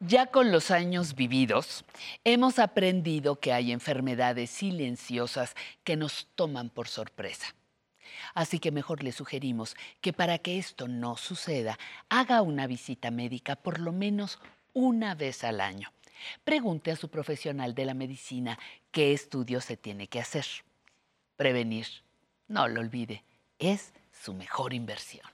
Ya con los años vividos, hemos aprendido que hay enfermedades silenciosas que nos toman por sorpresa. Así que mejor le sugerimos que para que esto no suceda, haga una visita médica por lo menos una vez al año. Pregunte a su profesional de la medicina qué estudio se tiene que hacer. Prevenir, no lo olvide, es su mejor inversión.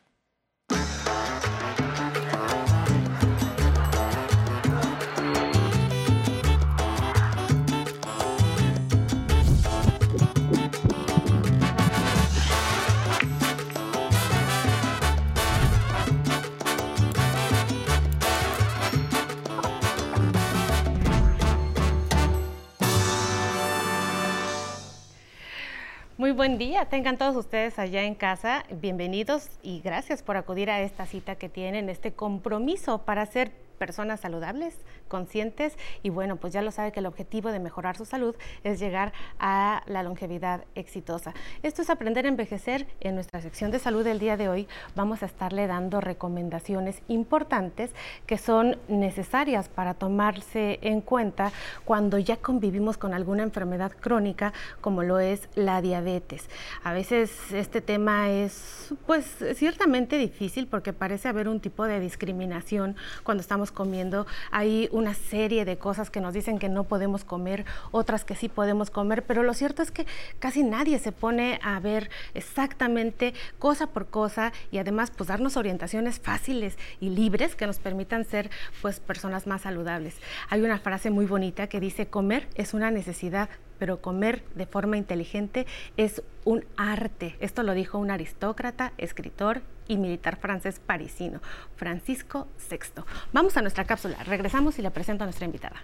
Muy buen día, tengan todos ustedes allá en casa, bienvenidos y gracias por acudir a esta cita que tienen, este compromiso para hacer personas saludables, conscientes y bueno, pues ya lo sabe que el objetivo de mejorar su salud es llegar a la longevidad exitosa. Esto es aprender a envejecer. En nuestra sección de salud del día de hoy vamos a estarle dando recomendaciones importantes que son necesarias para tomarse en cuenta cuando ya convivimos con alguna enfermedad crónica como lo es la diabetes. A veces este tema es pues ciertamente difícil porque parece haber un tipo de discriminación cuando estamos comiendo. Hay una serie de cosas que nos dicen que no podemos comer, otras que sí podemos comer, pero lo cierto es que casi nadie se pone a ver exactamente cosa por cosa y además pues darnos orientaciones fáciles y libres que nos permitan ser pues personas más saludables. Hay una frase muy bonita que dice comer es una necesidad pero comer de forma inteligente es un arte. Esto lo dijo un aristócrata, escritor y militar francés parisino, Francisco VI. Vamos a nuestra cápsula, regresamos y le presento a nuestra invitada.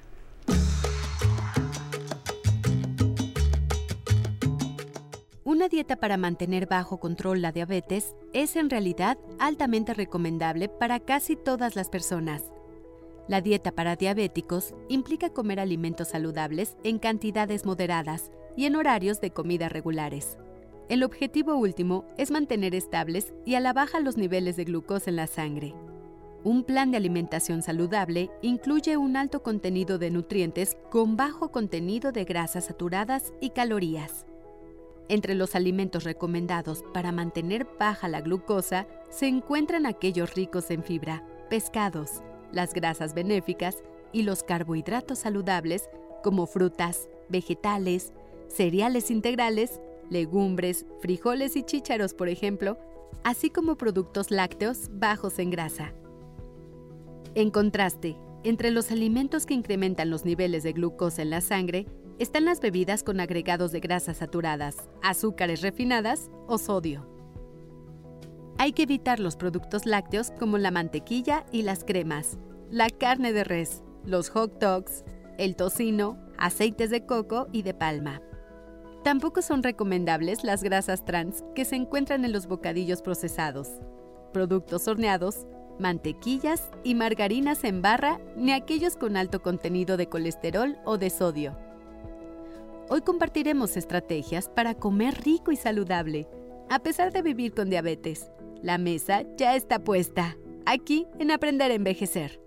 Una dieta para mantener bajo control la diabetes es en realidad altamente recomendable para casi todas las personas. La dieta para diabéticos implica comer alimentos saludables en cantidades moderadas y en horarios de comida regulares. El objetivo último es mantener estables y a la baja los niveles de glucosa en la sangre. Un plan de alimentación saludable incluye un alto contenido de nutrientes con bajo contenido de grasas saturadas y calorías. Entre los alimentos recomendados para mantener baja la glucosa se encuentran aquellos ricos en fibra, pescados, las grasas benéficas y los carbohidratos saludables como frutas, vegetales, cereales integrales, legumbres, frijoles y chícharos, por ejemplo, así como productos lácteos bajos en grasa. En contraste, entre los alimentos que incrementan los niveles de glucosa en la sangre están las bebidas con agregados de grasas saturadas, azúcares refinadas o sodio. Hay que evitar los productos lácteos como la mantequilla y las cremas, la carne de res, los hot dogs, el tocino, aceites de coco y de palma. Tampoco son recomendables las grasas trans que se encuentran en los bocadillos procesados, productos horneados, mantequillas y margarinas en barra, ni aquellos con alto contenido de colesterol o de sodio. Hoy compartiremos estrategias para comer rico y saludable, a pesar de vivir con diabetes. La mesa ya está puesta. Aquí en Aprender a Envejecer.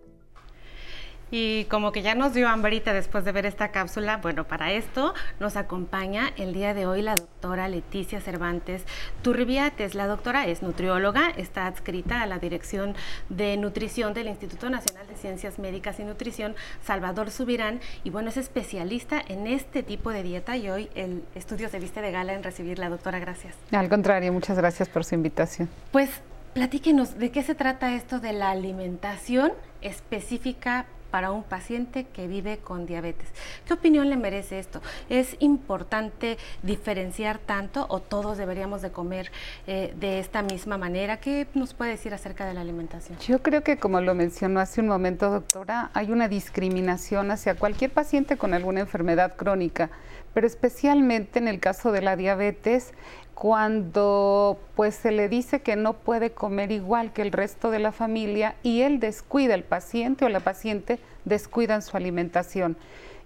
Y como que ya nos dio hambrita después de ver esta cápsula, bueno, para esto nos acompaña el día de hoy la doctora Leticia Cervantes Turribiates. La doctora es nutrióloga, está adscrita a la Dirección de Nutrición del Instituto Nacional de Ciencias Médicas y Nutrición Salvador Subirán y bueno, es especialista en este tipo de dieta y hoy el estudio se viste de gala en recibirla, doctora, gracias. Al contrario, muchas gracias por su invitación. Pues platíquenos, ¿de qué se trata esto de la alimentación específica para un paciente que vive con diabetes. ¿Qué opinión le merece esto? ¿Es importante diferenciar tanto o todos deberíamos de comer eh, de esta misma manera? ¿Qué nos puede decir acerca de la alimentación? Yo creo que como lo mencionó hace un momento, doctora, hay una discriminación hacia cualquier paciente con alguna enfermedad crónica, pero especialmente en el caso de la diabetes, cuando pues se le dice que no puede comer igual que el resto de la familia y él descuida, el paciente o la paciente descuidan su alimentación.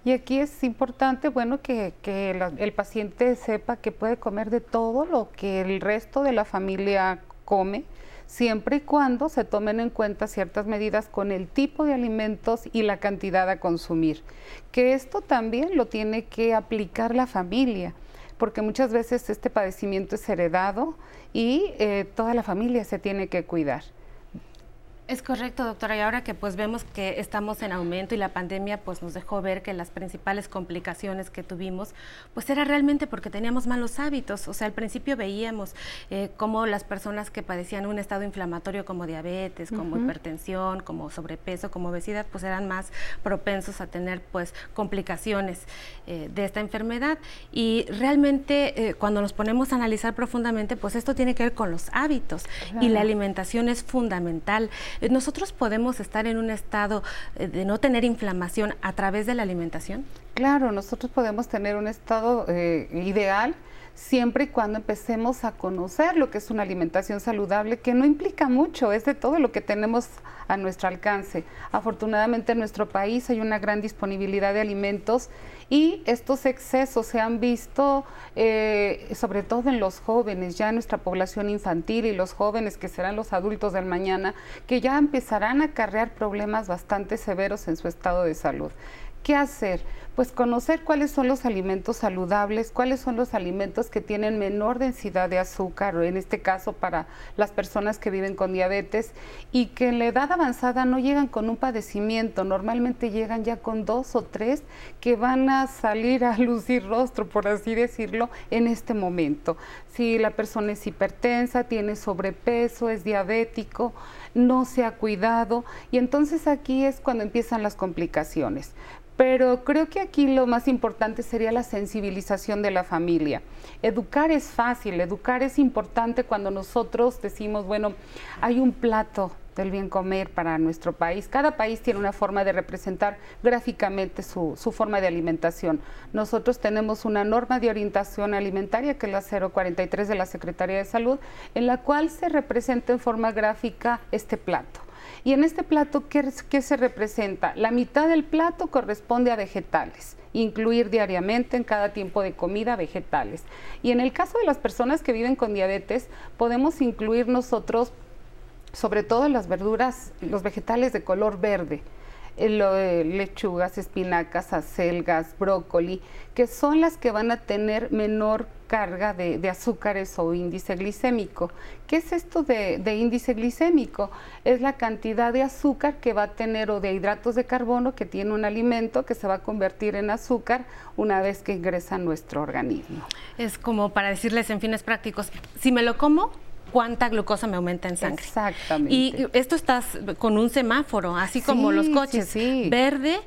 Y aquí es importante, bueno, que, el paciente sepa que puede comer de todo lo que el resto de la familia come, siempre y cuando se tomen en cuenta ciertas medidas con el tipo de alimentos y la cantidad a consumir. Que esto también lo tiene que aplicar la familia, porque muchas veces este padecimiento es heredado y eh, toda la familia se tiene que cuidar. Es correcto, doctora. Y ahora que pues vemos que estamos en aumento y la pandemia pues nos dejó ver que las principales complicaciones que tuvimos pues era realmente porque teníamos malos hábitos. O sea, al principio veíamos eh, cómo las personas que padecían un estado inflamatorio como diabetes, como hipertensión, como sobrepeso, como obesidad, pues eran más propensos a tener pues complicaciones eh, de esta enfermedad. Y realmente eh, cuando nos ponemos a analizar profundamente, pues esto tiene que ver con los hábitos y la alimentación es fundamental. Eh, ¿Nosotros podemos estar en un estado eh, de no tener inflamación a través de la alimentación? Claro, nosotros podemos tener un estado eh, ideal siempre y cuando empecemos a conocer lo que es una alimentación saludable, que no implica mucho, es de todo lo que tenemos a nuestro alcance. Afortunadamente en nuestro país hay una gran disponibilidad de alimentos y estos excesos se han visto eh, sobre todo en los jóvenes, ya en nuestra población infantil y los jóvenes que serán los adultos del mañana, que ya empezarán a acarrear problemas bastante severos en su estado de salud. ¿Qué hacer? Pues conocer cuáles son los alimentos saludables, cuáles son los alimentos que tienen menor densidad de azúcar, en este caso para las personas que viven con diabetes y que en la edad avanzada no llegan con un padecimiento, normalmente llegan ya con dos o tres que van a salir a lucir rostro, por así decirlo, en este momento. Si la persona es hipertensa, tiene sobrepeso, es diabético, no se ha cuidado y entonces aquí es cuando empiezan las complicaciones. Pero creo que aquí lo más importante sería la sensibilización de la familia. Educar es fácil, educar es importante cuando nosotros decimos, bueno, hay un plato del bien comer para nuestro país. Cada país tiene una forma de representar gráficamente su, forma de alimentación. Nosotros tenemos una norma de orientación alimentaria, que es la 043 de la Secretaría de Salud, en la cual se representa en forma gráfica este plato. Y en este plato, ¿qué, se representa? La mitad del plato corresponde a vegetales incluir diariamente en cada tiempo de comida vegetales. Y en el caso de las personas que viven con diabetes, podemos incluir nosotros sobre todo las verduras, los vegetales de color verde, eh, lechugas, espinacas, acelgas, brócoli, que son las que van a tener menor carga de, azúcares o índice glicémico. ¿Qué es esto de, de, índice glicémico? Es la cantidad de azúcar que va a tener o de hidratos de carbono que tiene un alimento que se va a convertir en azúcar una vez que ingresa a nuestro organismo. Es como para decirles en fines prácticos, si me lo como, cuánta glucosa me aumenta en sangre. Exactamente. Y esto estás con un semáforo, así como los coches. Sí, Verde,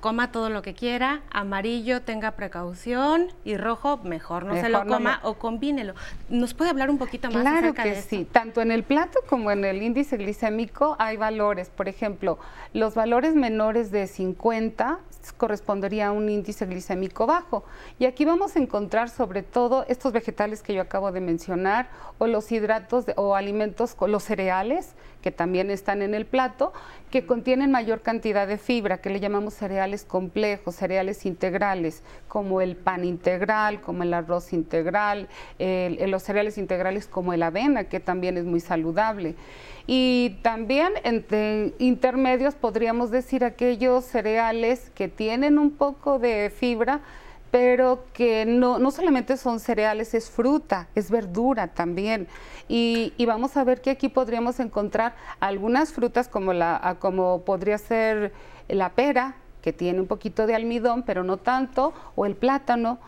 coma todo lo que quiera, amarillo tenga precaución y rojo mejor no se lo coma o combínelo. ¿Nos puede hablar un poquito más claro acerca que sí, tanto en el plato como en el índice glicémico hay valores, por ejemplo, los valores menores de 50 correspondería a un índice glicémico bajo. Y aquí vamos a encontrar sobre todo estos vegetales que yo acabo de mencionar o los hidratos o alimentos, los cereales que también están en el plato, que contienen mayor cantidad de fibra, que le llamamos cereales complejos, cereales integrales, como el pan integral, como el arroz integral, los cereales integrales como el avena, que también es muy saludable. Y también entre intermedios podríamos decir aquellos cereales que tienen un poco de fibra, pero que no, no solamente son cereales, es fruta, es verdura también. Y, vamos a ver que aquí podríamos encontrar algunas frutas como, la, como podría ser la pera, que tiene un poquito de almidón, pero no tanto, o el plátano.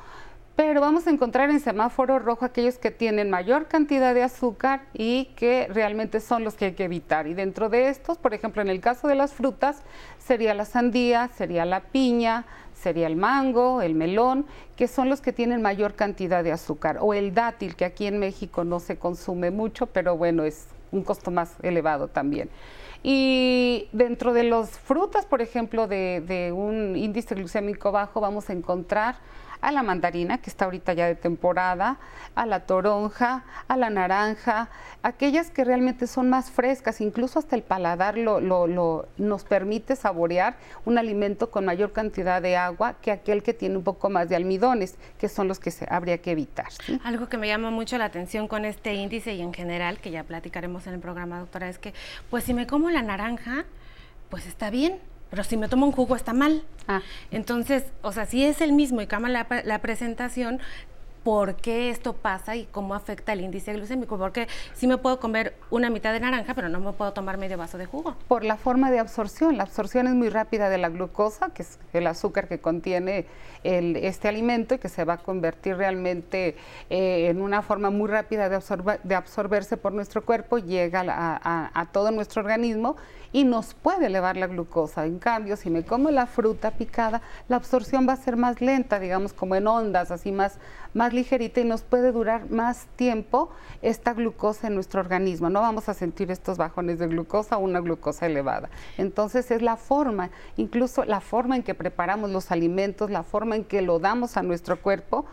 Pero vamos a encontrar en semáforo rojo aquellos que tienen mayor cantidad de azúcar y que realmente son los que hay que evitar. Y dentro de estos, por ejemplo, en el caso de las frutas, sería la sandía, sería la piña, sería el mango, el melón, que son los que tienen mayor cantidad de azúcar, o el dátil, que aquí en México no se consume mucho, pero bueno, es un costo más elevado también. Y dentro de las frutas, por ejemplo, de, de un índice glucémico bajo, vamos a encontrar a la mandarina, que está ahorita ya de temporada, a la toronja, a la naranja, aquellas que realmente son más frescas, incluso hasta el paladar lo, lo, nos permite saborear un alimento con mayor cantidad de agua que aquel que tiene un poco más de almidones, que son los que se, habría que evitar. Algo que me llama mucho la atención con este índice y en general, que ya platicaremos en el programa, doctora, es que pues si me como la naranja, pues está bien, pero si me tomo un jugo está mal. Ah. Entonces, o sea, si es el mismo y cama la, la presentación, por qué esto pasa y cómo afecta el índice glucémico. Porque sí me puedo comer una mitad de naranja, pero no me puedo tomar medio vaso de jugo. Por la forma de absorción. La absorción es muy rápida de la glucosa, que es el azúcar que contiene este alimento y que se va a convertir realmente eh, en una forma muy rápida de, de absorberse por nuestro cuerpo, llega a todo nuestro organismo y nos puede elevar la glucosa. En cambio, si me como la fruta picada, la absorción va a ser más lenta, digamos como en ondas, así más, más ligerita y nos puede durar más tiempo esta glucosa en nuestro organismo. No vamos a sentir estos bajones de glucosa o una glucosa elevada. Entonces es la forma, incluso la forma en que preparamos los alimentos, la forma en que lo damos a nuestro cuerpo.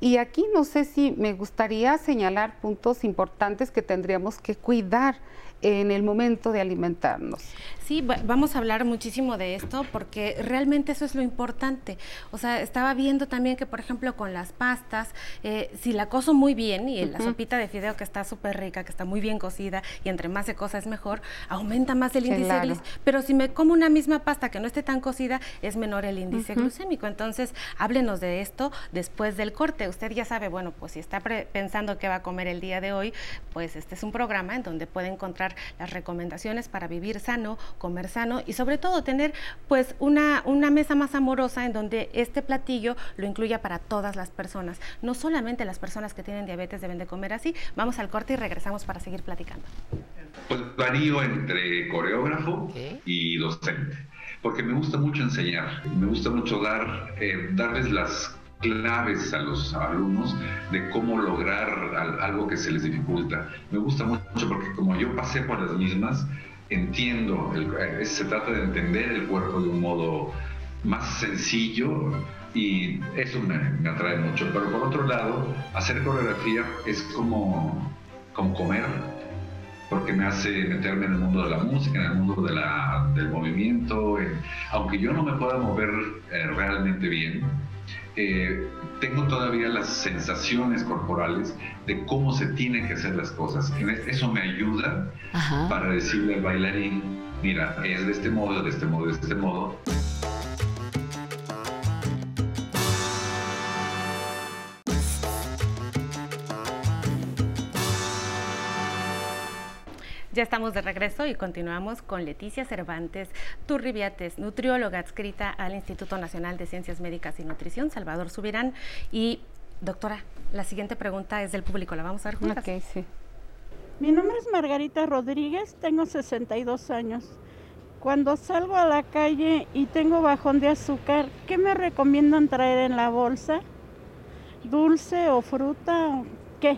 Y aquí no sé si me gustaría señalar puntos importantes que tendríamos que cuidar en el momento de alimentarnos. Sí, vamos a hablar muchísimo de esto porque realmente eso es lo importante. O sea, estaba viendo también que, por ejemplo, con las pastas, eh, si la cozo muy bien y la sopita de fideo que está súper rica, que está muy bien cocida y entre más se cosa es mejor, aumenta más el índice glucémico. Pero si me como una misma pasta que no esté tan cocida, es menor el índice glucémico. Entonces, háblenos de esto después del corte. Usted ya sabe, bueno, pues si está pensando qué va a comer el día de hoy, pues este es un programa en donde puede encontrar las recomendaciones para vivir sano, comer sano y sobre todo tener pues una, una mesa más amorosa en donde este platillo lo incluya para todas las personas. No solamente las personas que tienen diabetes deben de comer así. Vamos al corte y regresamos para seguir platicando. Pues varío entre coreógrafo y docente, porque me gusta mucho enseñar, me gusta mucho dar, eh, darles las claves a los alumnos de cómo lograr algo que se les dificulta. Me gusta mucho porque como yo pasé por las mismas, entiendo, eh, se trata de entender el cuerpo de un modo más sencillo y eso me, atrae mucho. Pero por otro lado, hacer coreografía es como, como comer, porque me hace meterme en el mundo de la música, en el mundo de la, del movimiento. aunque yo no me pueda mover eh, realmente bien, eh, tengo todavía las sensaciones corporales de cómo se tienen que hacer las cosas. Eso me ayuda para decirle al bailarín, mira, es de este modo, de este modo, de este modo. Ya estamos de regreso y continuamos con Leticia Cervantes Turribiates, nutrióloga adscrita al Instituto Nacional de Ciencias Médicas y Nutrición, Salvador Subirán. Y doctora, la siguiente pregunta es del público, la vamos a ver juntas. Ok, sí. Mi nombre es Margarita Rodríguez, tengo 62 años. Cuando salgo a la calle y tengo bajón de azúcar, ¿qué me recomiendan traer en la bolsa? ¿Dulce o fruta o qué?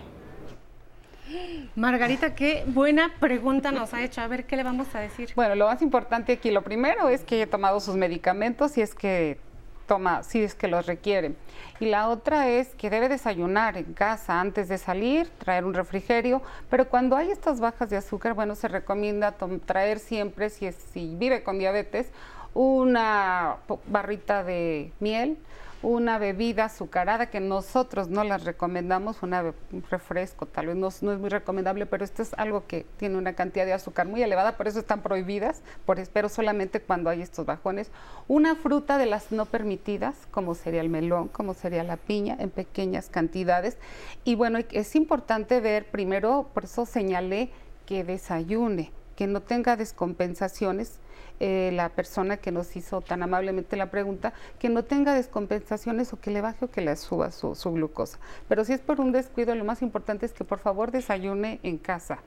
Margarita, qué buena pregunta nos ha hecho. A ver, ¿qué le vamos a decir? Bueno, lo más importante aquí, lo primero es que haya tomado sus medicamentos y es que toma, si es que los requiere. Y la otra es que debe desayunar en casa antes de salir, traer un refrigerio, pero cuando hay estas bajas de azúcar, bueno, se recomienda traer siempre, si, es, si vive con diabetes, una barrita de miel, una bebida azucarada que nosotros no las recomendamos, una, un refresco tal vez no, es muy recomendable, pero esto es algo que tiene una cantidad de azúcar muy elevada, por eso están prohibidas, por, pero solamente cuando hay estos bajones. Una fruta de las no permitidas, como sería el melón, como sería la piña, en pequeñas cantidades. Y bueno, es importante ver primero, por eso señalé que desayune, que no tenga descompensaciones eh, la persona que nos hizo tan amablemente la pregunta, que no tenga descompensaciones o que le baje o que le suba su, glucosa. Pero si es por un descuido, lo más importante es que por favor desayune en casa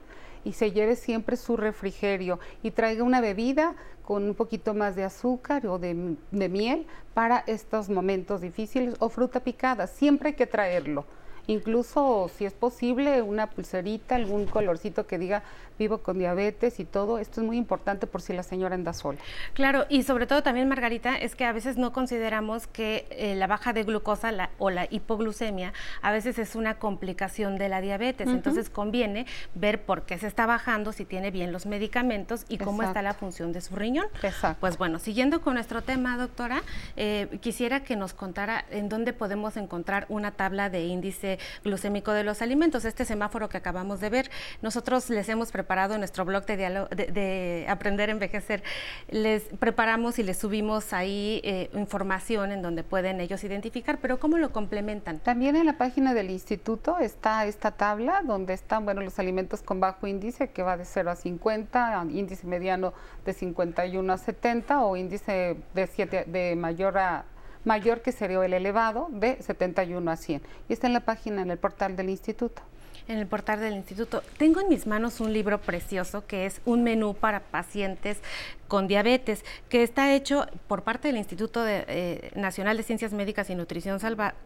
y se lleve siempre su refrigerio y traiga una bebida con un poquito más de azúcar o de, de miel para estos momentos difíciles o fruta picada. Siempre hay que traerlo incluso si es posible una pulserita, algún colorcito que diga vivo con diabetes y todo, esto es muy importante por si la señora anda sola. Claro, y sobre todo también, Margarita, es que a veces no consideramos que eh, la baja de glucosa o la hipoglucemia a veces es una complicación de la diabetes, entonces conviene ver por qué se está bajando, si tiene bien los medicamentos y cómo está la función de su riñón. Exacto. Pues bueno, siguiendo con nuestro tema, doctora, eh, quisiera que nos contara en dónde podemos encontrar una tabla de índice glucémico de los alimentos, este semáforo que acabamos de ver. Nosotros les hemos preparado preparado en nuestro blog de, de, Aprender a Envejecer, les preparamos y les subimos ahí eh, información en donde pueden ellos identificar, pero ¿cómo lo complementan? También en la página del instituto está esta tabla donde están bueno, los alimentos con bajo índice, que va de 0 a 50, índice mediano de 51 a 70 o índice de, 7, de mayor a mayor que sería el elevado de 71 a 100. Y está en la página, en el portal del instituto en el portal del instituto. Tengo en mis manos un libro precioso que es un menú para pacientes con diabetes, que está hecho por parte del Instituto eh, Nacional de Ciencias Médicas y Nutrición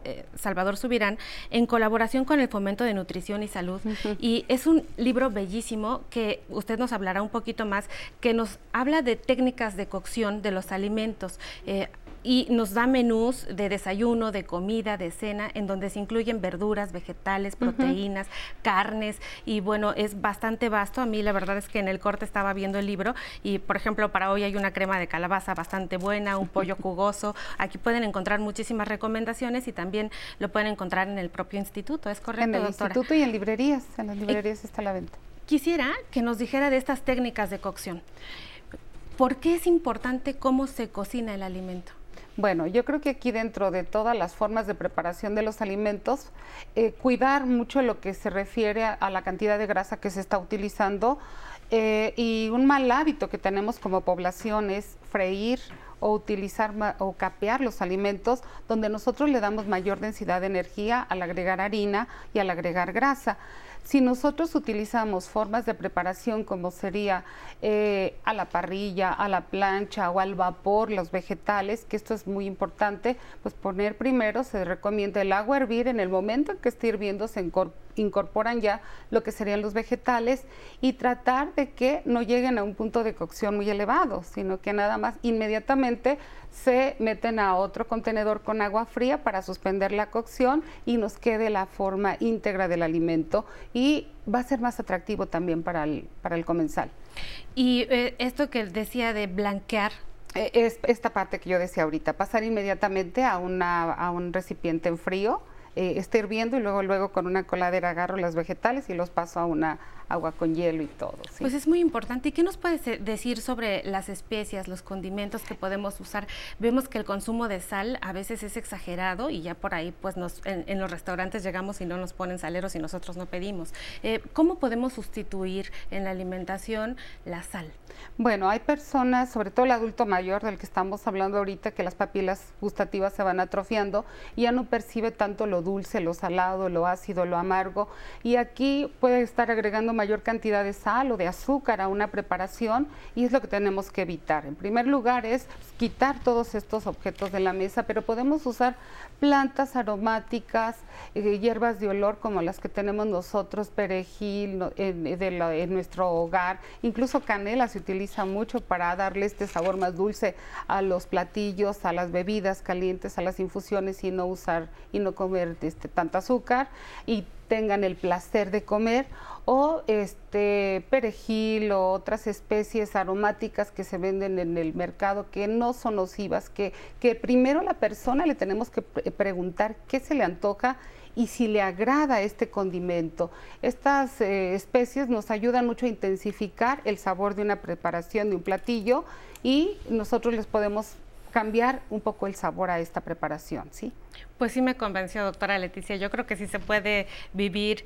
eh, Salvador Subirán en colaboración con el Fomento de Nutrición y Salud. Y es un libro bellísimo que usted nos hablará un poquito más, que nos habla de técnicas de cocción de los alimentos. Eh, y nos da menús de desayuno, de comida, de cena, en donde se incluyen verduras, vegetales, proteínas, carnes y bueno, es bastante vasto. A mí la verdad es que en el corte estaba viendo el libro y por ejemplo para hoy hay una crema de calabaza bastante buena, un pollo jugoso. Aquí pueden encontrar muchísimas recomendaciones y también lo pueden encontrar en el propio instituto, ¿es correcto, En el instituto y en librerías, en las librerías está la venta. Quisiera que nos dijera de estas técnicas de cocción. ¿Por qué es importante cómo se cocina el alimento? Bueno, yo creo que aquí dentro de todas las formas de preparación de los alimentos, eh, cuidar mucho lo que se refiere a, la cantidad de grasa que se está utilizando eh, y un mal hábito que tenemos como población es freír o utilizar o capear los alimentos donde nosotros le damos mayor densidad de energía al agregar harina y al agregar grasa. Si nosotros utilizamos formas de preparación como sería eh, a la parrilla, a la plancha o al vapor, los vegetales, que esto es muy importante, pues poner primero, se recomienda el agua hervir, en el momento en que esté hirviendo se incorporan ya lo que serían los vegetales y tratar de que no lleguen a un punto de cocción muy elevado, sino que nada más inmediatamente se meten a otro contenedor con agua fría para suspender la cocción y nos quede la forma íntegra del alimento y va a ser más atractivo también para el, para el comensal. Y eh, esto que decía de blanquear, eh, es esta parte que yo decía ahorita, pasar inmediatamente a, una, a un recipiente en frío, eh, esté hirviendo y luego luego con una coladera agarro los vegetales y los paso a una agua con hielo y todo. Pues es muy importante. ¿Y qué nos puedes decir sobre las especias, los condimentos que podemos usar? Vemos que el consumo de sal a veces es exagerado y ya por ahí pues nos, en, los restaurantes llegamos y no nos ponen saleros y nosotros no pedimos. Eh, ¿Cómo podemos sustituir en la alimentación la sal? Bueno, hay personas, sobre todo el adulto mayor del que estamos hablando ahorita, que las papilas gustativas se van atrofiando y ya no percibe tanto lo dulce, lo salado, lo ácido, lo amargo. Y aquí puede estar agregando mayor cantidad de sal o de azúcar a una preparación y es lo que tenemos que evitar. En primer lugar es quitar todos estos objetos de la mesa, pero podemos usar plantas aromáticas, eh, hierbas de olor como las que tenemos nosotros, perejil en, nuestro hogar, incluso canela se utiliza mucho para darle este sabor más dulce a los platillos, a las bebidas calientes, a las infusiones y no usar y no comer este, tanta azúcar y tengan el placer de comer o este perejil o otras especies aromáticas que se venden en el mercado que no son nocivas, que, que primero la persona le tenemos que preguntar qué se le antoja y si le agrada este condimento. Estas eh, especies nos ayudan mucho a intensificar el sabor de una preparación, de un platillo y nosotros les podemos cambiar un poco el sabor a esta preparación, ¿sí? Pues sí me convenció, doctora Leticia. Yo creo que sí se puede vivir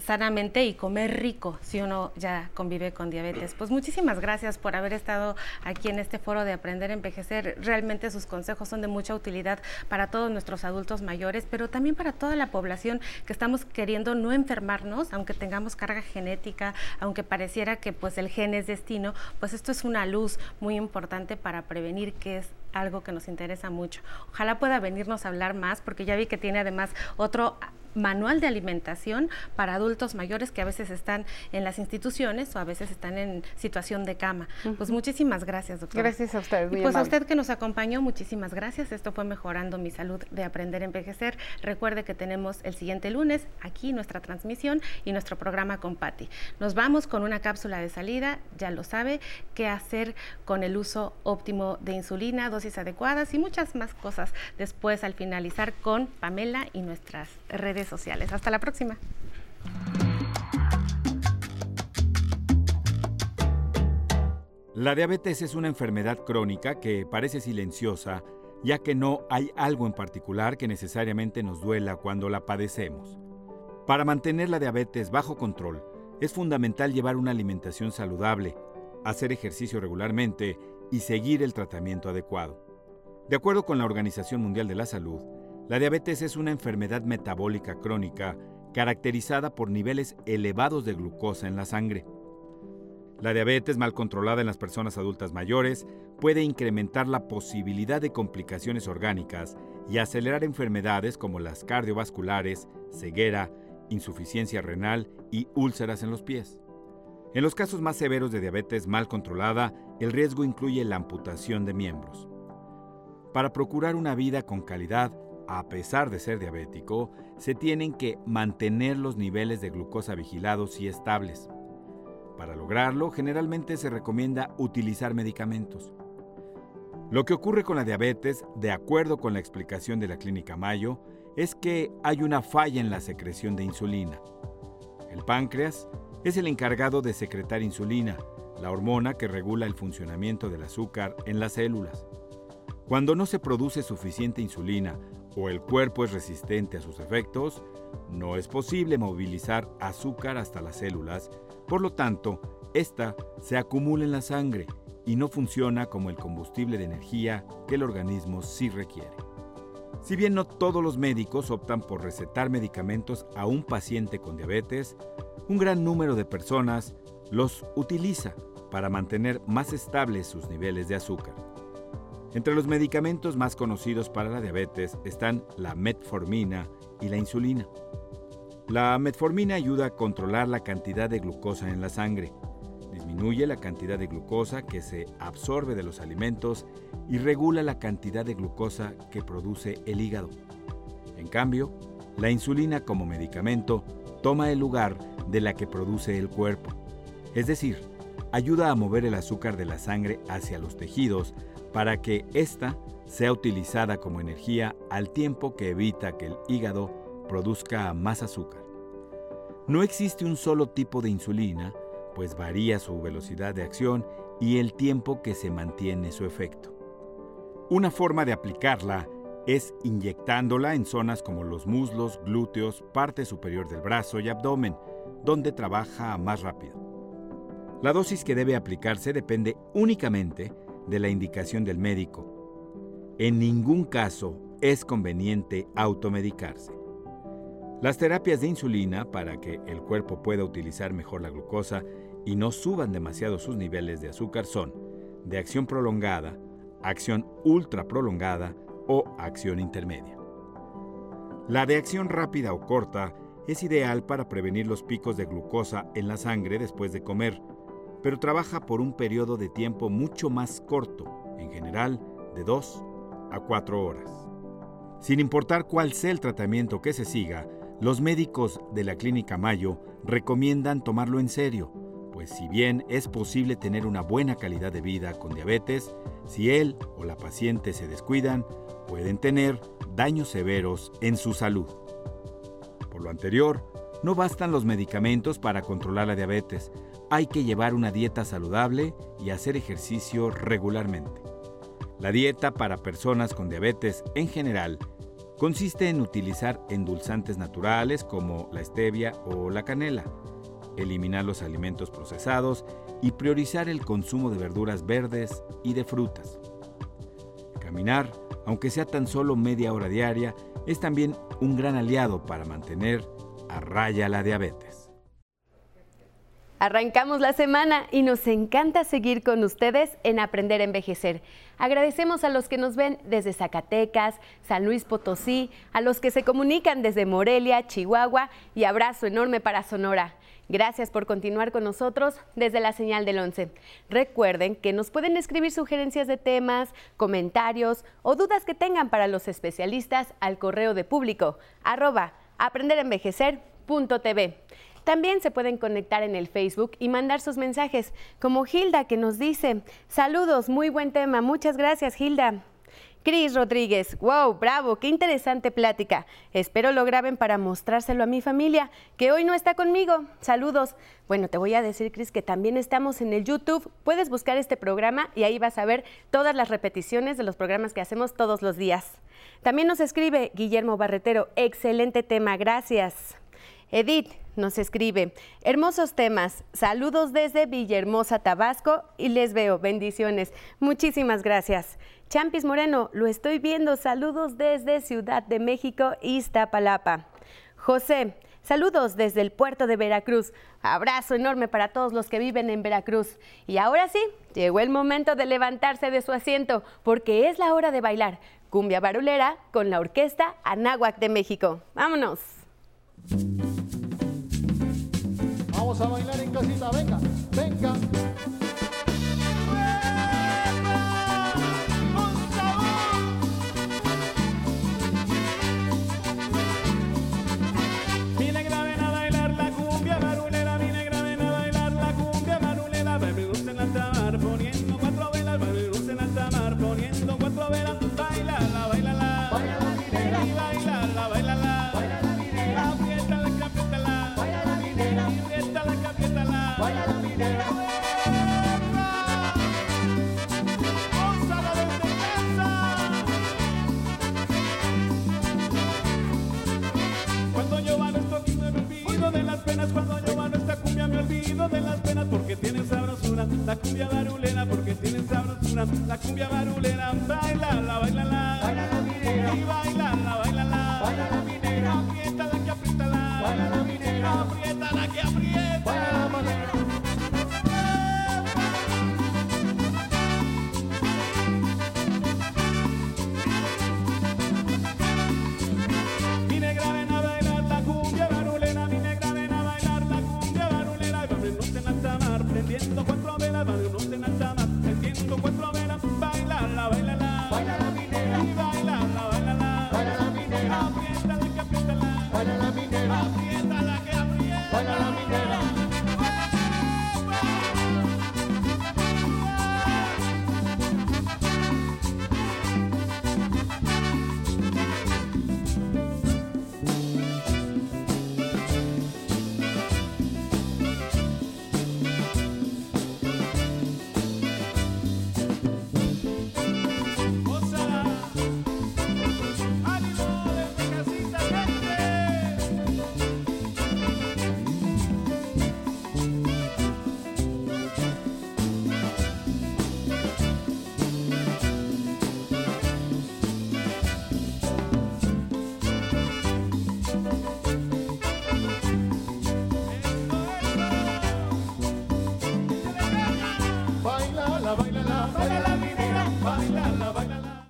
sanamente y comer rico si uno ya convive con diabetes. Pues muchísimas gracias por haber estado aquí en este foro de Aprender a Envejecer. Realmente sus consejos son de mucha utilidad para todos nuestros adultos mayores, pero también para toda la población que estamos queriendo no enfermarnos, aunque tengamos carga genética, aunque pareciera que pues el gen es destino, pues esto es una luz muy importante para prevenir que es algo que nos interesa mucho. Ojalá pueda venirnos a hablar más porque ya vi que tiene además otro manual de alimentación para adultos mayores que a veces están en las instituciones o a veces están en situación de cama. Pues muchísimas gracias, doctor. Gracias a usted. Y pues a usted que nos acompañó, muchísimas gracias. Esto fue Mejorando mi Salud de Aprender a Envejecer. Recuerde que tenemos el siguiente lunes aquí nuestra transmisión y nuestro programa con Patti. Nos vamos con una cápsula de salida, ya lo sabe, qué hacer con el uso óptimo de insulina, dosis adecuadas y muchas más cosas después al finalizar con Pamela y nuestras redes sociales. Hasta la próxima. La diabetes es una enfermedad crónica que parece silenciosa, ya que no hay algo en particular que necesariamente nos duela cuando la padecemos. Para mantener la diabetes bajo control, es fundamental llevar una alimentación saludable, hacer ejercicio regularmente y seguir el tratamiento adecuado. De acuerdo con la Organización Mundial de la Salud, la diabetes es una enfermedad metabólica crónica caracterizada por niveles elevados de glucosa en la sangre. La diabetes mal controlada en las personas adultas mayores puede incrementar la posibilidad de complicaciones orgánicas y acelerar enfermedades como las cardiovasculares, ceguera, insuficiencia renal y úlceras en los pies. En los casos más severos de diabetes mal controlada, el riesgo incluye la amputación de miembros. Para procurar una vida con calidad, a pesar de ser diabético, se tienen que mantener los niveles de glucosa vigilados y estables. Para lograrlo, generalmente se recomienda utilizar medicamentos. Lo que ocurre con la diabetes, de acuerdo con la explicación de la Clínica Mayo, es que hay una falla en la secreción de insulina. El páncreas es el encargado de secretar insulina, la hormona que regula el funcionamiento del azúcar en las células. Cuando no se produce suficiente insulina o el cuerpo es resistente a sus efectos, no es posible movilizar azúcar hasta las células, por lo tanto, esta se acumula en la sangre y no funciona como el combustible de energía que el organismo sí requiere. Si bien no todos los médicos optan por recetar medicamentos a un paciente con diabetes, un gran número de personas los utiliza para mantener más estables sus niveles de azúcar. Entre los medicamentos más conocidos para la diabetes están la metformina y la insulina. La metformina ayuda a controlar la cantidad de glucosa en la sangre, disminuye la cantidad de glucosa que se absorbe de los alimentos y regula la cantidad de glucosa que produce el hígado. En cambio, la insulina como medicamento toma el lugar de la que produce el cuerpo, es decir, ayuda a mover el azúcar de la sangre hacia los tejidos para que ésta sea utilizada como energía al tiempo que evita que el hígado produzca más azúcar. No existe un solo tipo de insulina, pues varía su velocidad de acción y el tiempo que se mantiene su efecto. Una forma de aplicarla es inyectándola en zonas como los muslos, glúteos, parte superior del brazo y abdomen, donde trabaja más rápido. La dosis que debe aplicarse depende únicamente de la indicación del médico. En ningún caso es conveniente automedicarse. Las terapias de insulina para que el cuerpo pueda utilizar mejor la glucosa y no suban demasiado sus niveles de azúcar son de acción prolongada, acción ultra prolongada o acción intermedia. La de acción rápida o corta es ideal para prevenir los picos de glucosa en la sangre después de comer, pero trabaja por un periodo de tiempo mucho más corto, en general de 2 a 4 horas. Sin importar cuál sea el tratamiento que se siga, los médicos de la Clínica Mayo recomiendan tomarlo en serio, pues si bien es posible tener una buena calidad de vida con diabetes, si él o la paciente se descuidan, pueden tener daños severos en su salud. Por lo anterior, no bastan los medicamentos para controlar la diabetes, hay que llevar una dieta saludable y hacer ejercicio regularmente. La dieta para personas con diabetes en general consiste en utilizar endulzantes naturales como la stevia o la canela, eliminar los alimentos procesados y priorizar el consumo de verduras verdes y de frutas. Caminar, aunque sea tan solo media hora diaria, es también un gran aliado para mantener a raya la diabetes. Arrancamos la semana y nos encanta seguir con ustedes en Aprender a Envejecer. Agradecemos a los que nos ven desde Zacatecas, San Luis Potosí, a los que se comunican desde Morelia, Chihuahua y abrazo enorme para Sonora. Gracias por continuar con nosotros desde la señal del 11. Recuerden que nos pueden escribir sugerencias de temas, comentarios o dudas que tengan para los especialistas al correo de público arroba aprenderenvejecer.tv. También se pueden conectar en el Facebook y mandar sus mensajes, como Hilda que nos dice, saludos, muy buen tema, muchas gracias Hilda. Cris Rodríguez, wow, bravo, qué interesante plática. Espero lo graben para mostrárselo a mi familia, que hoy no está conmigo. Saludos. Bueno, te voy a decir, Cris, que también estamos en el YouTube. Puedes buscar este programa y ahí vas a ver todas las repeticiones de los programas que hacemos todos los días. También nos escribe Guillermo Barretero, excelente tema, gracias. Edith nos escribe, hermosos temas, saludos desde Villahermosa, Tabasco y les veo, bendiciones. Muchísimas gracias. Champis Moreno, lo estoy viendo, saludos desde Ciudad de México, Iztapalapa. José, saludos desde el puerto de Veracruz. Abrazo enorme para todos los que viven en Veracruz. Y ahora sí, llegó el momento de levantarse de su asiento porque es la hora de bailar cumbia barulera con la orquesta Anáhuac de México. Vámonos. Vamos a bailar en casita, venga, venga. La cumbia barulera,